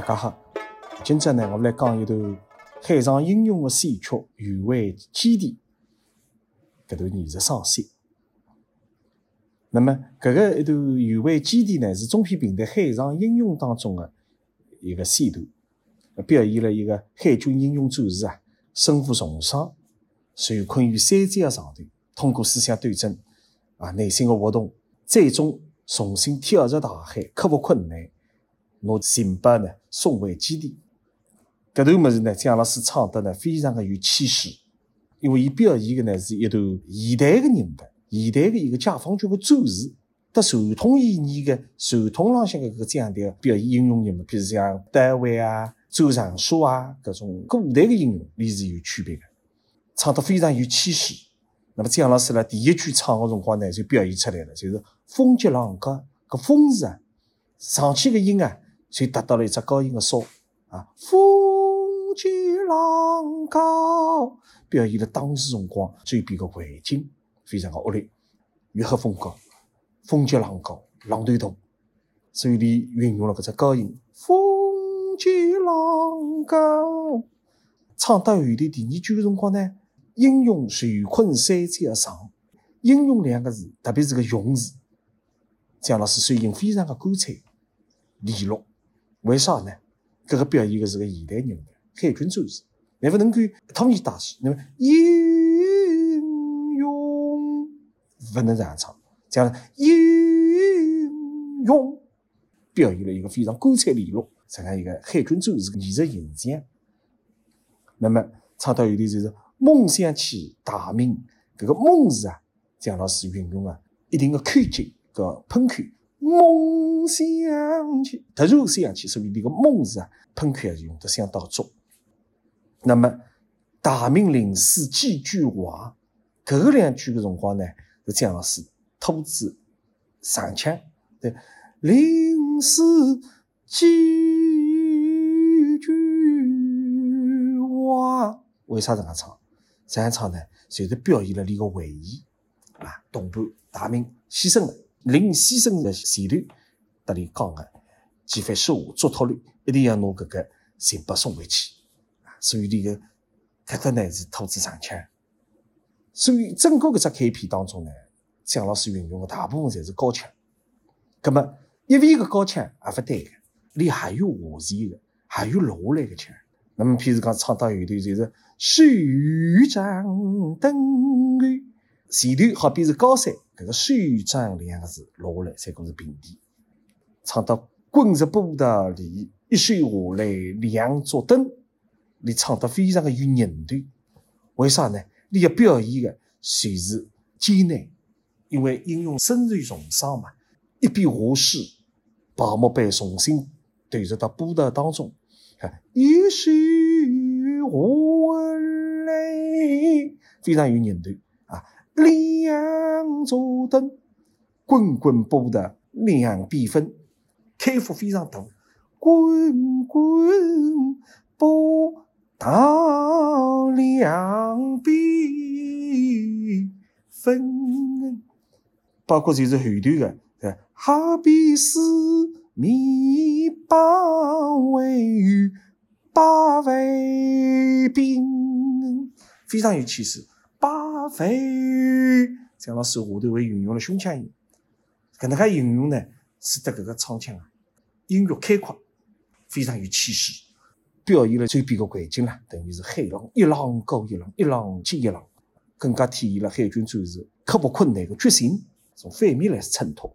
大家好，今朝呢，我们来讲一段海上英雄的戏曲《鱼尾基地》搿段艺术赏析。那么，搿个一段《鱼尾基地》呢，是中篇平台海上英雄当中的一个戏段，表现了一个海军英雄战士啊，身负重伤，受困于山间的长途，通过思想斗争啊，内心的活动，最终重新跳入大海，克服困难。拿秦北呢送回基地，搿段物事呢，蒋老师唱得呢非常的有气势，因为伊表现的呢是一段现代的人物，现代的一个解放军的战士，得传统意义的传统浪向的搿个这样的表现英雄人物，比如像戴维啊、周长书啊，搿种古代的英雄，伊是有区别的，唱得非常有气势。那么蒋老师呢，第一句唱的辰光呢，就表现出来了，就是风急浪高，搿风字啊，上去个音啊。所以达到了一只高音的骚啊，风急浪高，表现了当时辰光周边的环境非常的恶劣，月黑风高，风急浪高，浪头大，所以你运用了搿只高音，风急浪高。唱到后头第二句的辰光呢，英勇受困山间上，英雄两个字，特别是个勇字，蒋老师声音非常的干脆利落。为啥呢？搿个表现的是个现代人物，海军战士，你不能够统一大气。那么英勇不能这样唱，这样英勇表现了一个非常光彩利落这样一个海军战士的艺术形象。那么唱到有的就是梦想起大名，搿个梦字啊，蒋老师运用了一定的口径和喷口。梦想起，突然想起，所以这个“梦”字啊，喷口要用得相当足。那么“大明临死几句话”，搿两句的辰光呢，是姜老师吐字上腔。对，临死几句话，为啥这样唱？这样唱呢，就是表现了你个回忆啊，同伴大明牺牲了。临牺牲的前头，搭里讲个几番说话，嘱托你一定要拿搿个钱拨送回去。所以，这个搿个呢是吐字上腔。所以，整个搿只开篇当中呢，蒋老师运用的大部分侪是高腔。葛么，一味个高腔也勿对个，你还有下弦个，还有落下来个腔。那么，譬如讲唱到后头就是手掌灯。前头好比是高山，搿个“手掌”两个字落下来，才讲是平地。唱到“滚石波涛里，一水下来两座灯”，你唱得非常的有韧度。为啥呢？你要表现的就是艰难，因为英雄身受重伤嘛，一笔画诗，泡沫般重新投入到波涛当中，看一手下来，非常有韧度。两座灯，滚滚波的两边分，开幅非常大。滚滚波到两边分，包括就是后头的，好比是米八位八位兵，非常有气势。八飞，蒋老师下头会运用了胸腔音，搿能介运用呢，使得搿个唱腔啊，音乐开阔，非常有气势，表现了周边个环境啦，等于是海浪一浪高一浪，一浪接一浪，更加体现了海军战士克服困难的决心，从反面来衬托。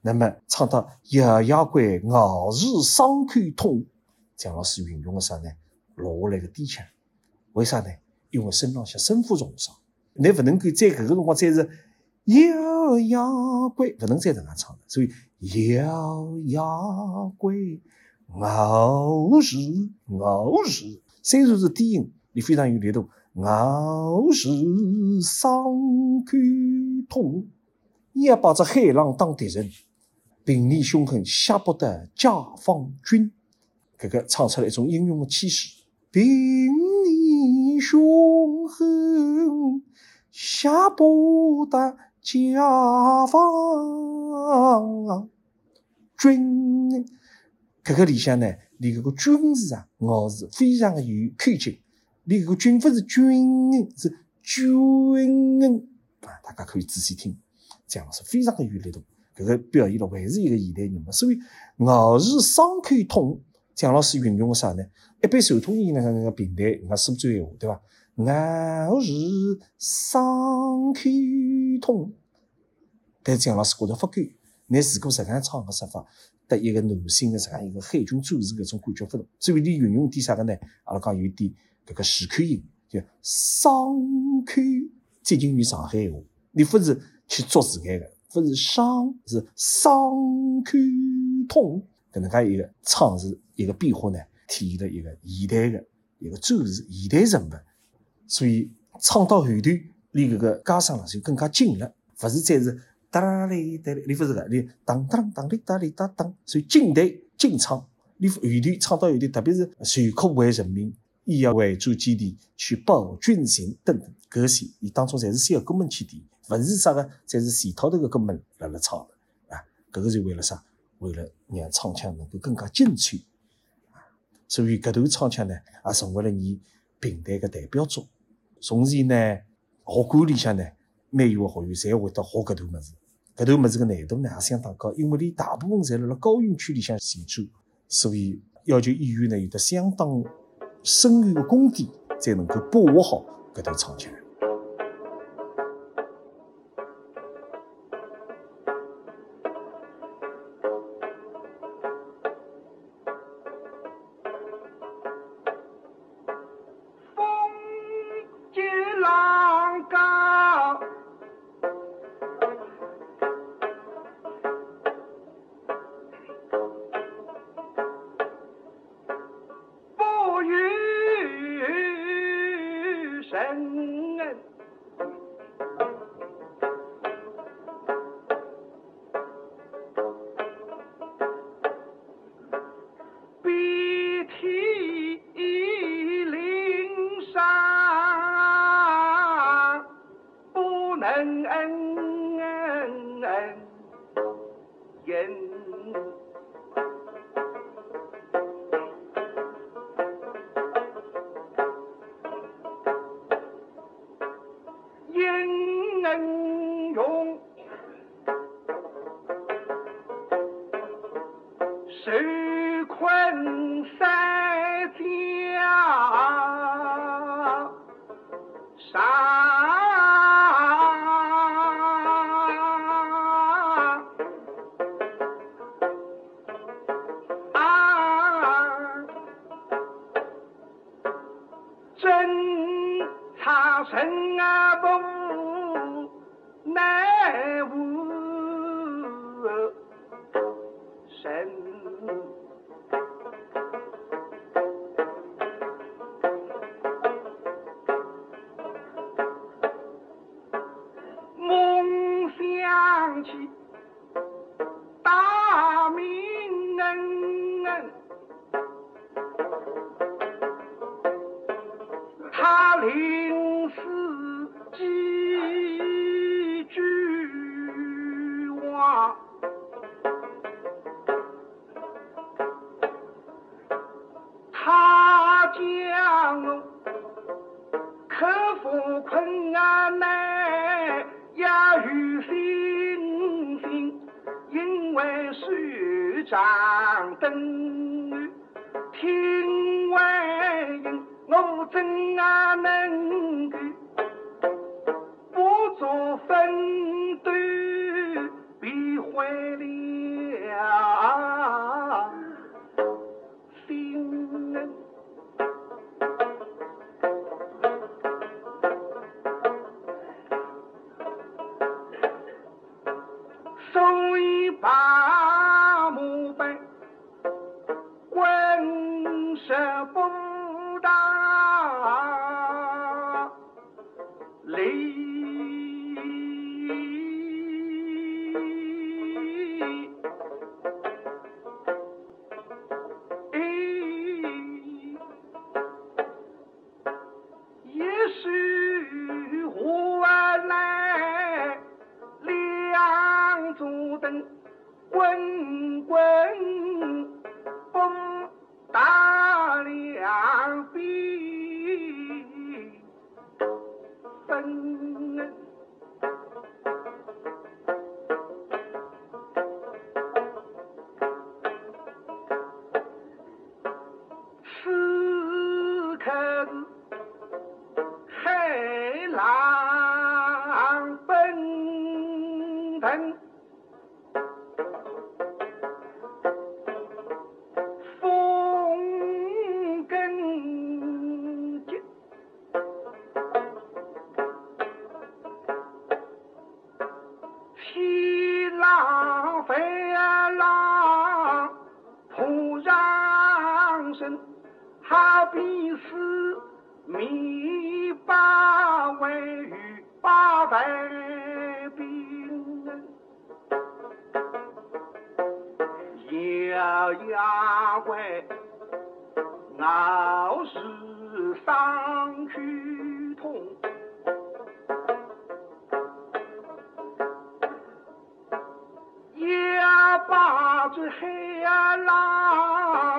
那么唱到夜夜归，熬日伤口痛，蒋老师运用了啥呢？落下来个低腔，为啥呢？因为身浪向身负重伤，你勿能够在搿个辰光再是遥遥归，勿能再这样唱了。所以遥遥归，熬日熬日，虽然是低音，你非常有力度。熬日伤口痛，也把这海浪当敌人，兵力凶狠，吓不得解放军。搿个唱出来一种英勇的气势，兵。吓不得解放军。搿个里向呢，你搿个军字啊，咬字非常的有口劲。你搿个军勿是军，是军啊！大家可以仔细听，这样是非常的有力度。搿个表现了还是一个现代人嘛。所以咬字伤口痛，蒋老师运用个啥呢？一般传统意义上那个平台，人家苏州闲话，对伐？咬字双口痛，但是蒋老师觉得勿够。你如果实际上唱个说法，得一个男性的这样一个海军战士搿种感觉勿同。所以你运用点啥个呢？阿拉讲有点搿个时口音，就伤口接近于上海话。你勿是去做字眼个，勿是伤是伤口痛，搿能介一个唱是一个变化呢，体现了一个现代的一个战士现代人物。所以唱到后头，离搿个加声了就更加近了，勿是再是。哒哩哒哩，你勿是个，你当当当哩哒哩哒当，所以近代近唱，你后头唱到后头，特别是全国为人民，以要为主基地去保军行等等，搿些伊当中侪是小哥们去提，勿是啥个，侪是前头头个哥们辣辣唱的啊，搿个是为了啥？为了让唱腔能够更加精粹啊，所以搿段唱腔呢，也成为了你平台个代表作。从前呢，学馆里向呢，每一个学员侪会得学搿头物事。搿头物事个难度呢也相当高，因为你大部分侪辣辣高音区里向行走，所以要求演员呢有得相当深厚个功底，才能够把握好搿头场景。怎阿能够不做分对便坏了心人？谁把？黑狼奔腾，风更急，西浪飞浪扑上身，好比是。灭八为余，八百兵。遥遥归，傲视丧躯痛。要把这黑狼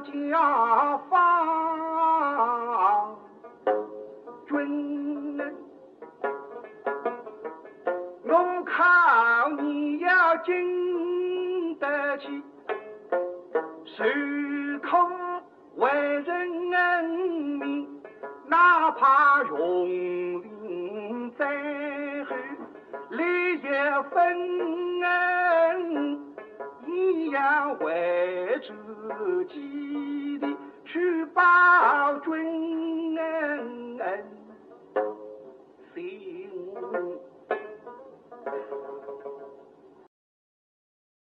家方军人。我靠你要经得起，受苦。为人民，哪怕用兵在后，立一份恩，一样为主自己的去保军。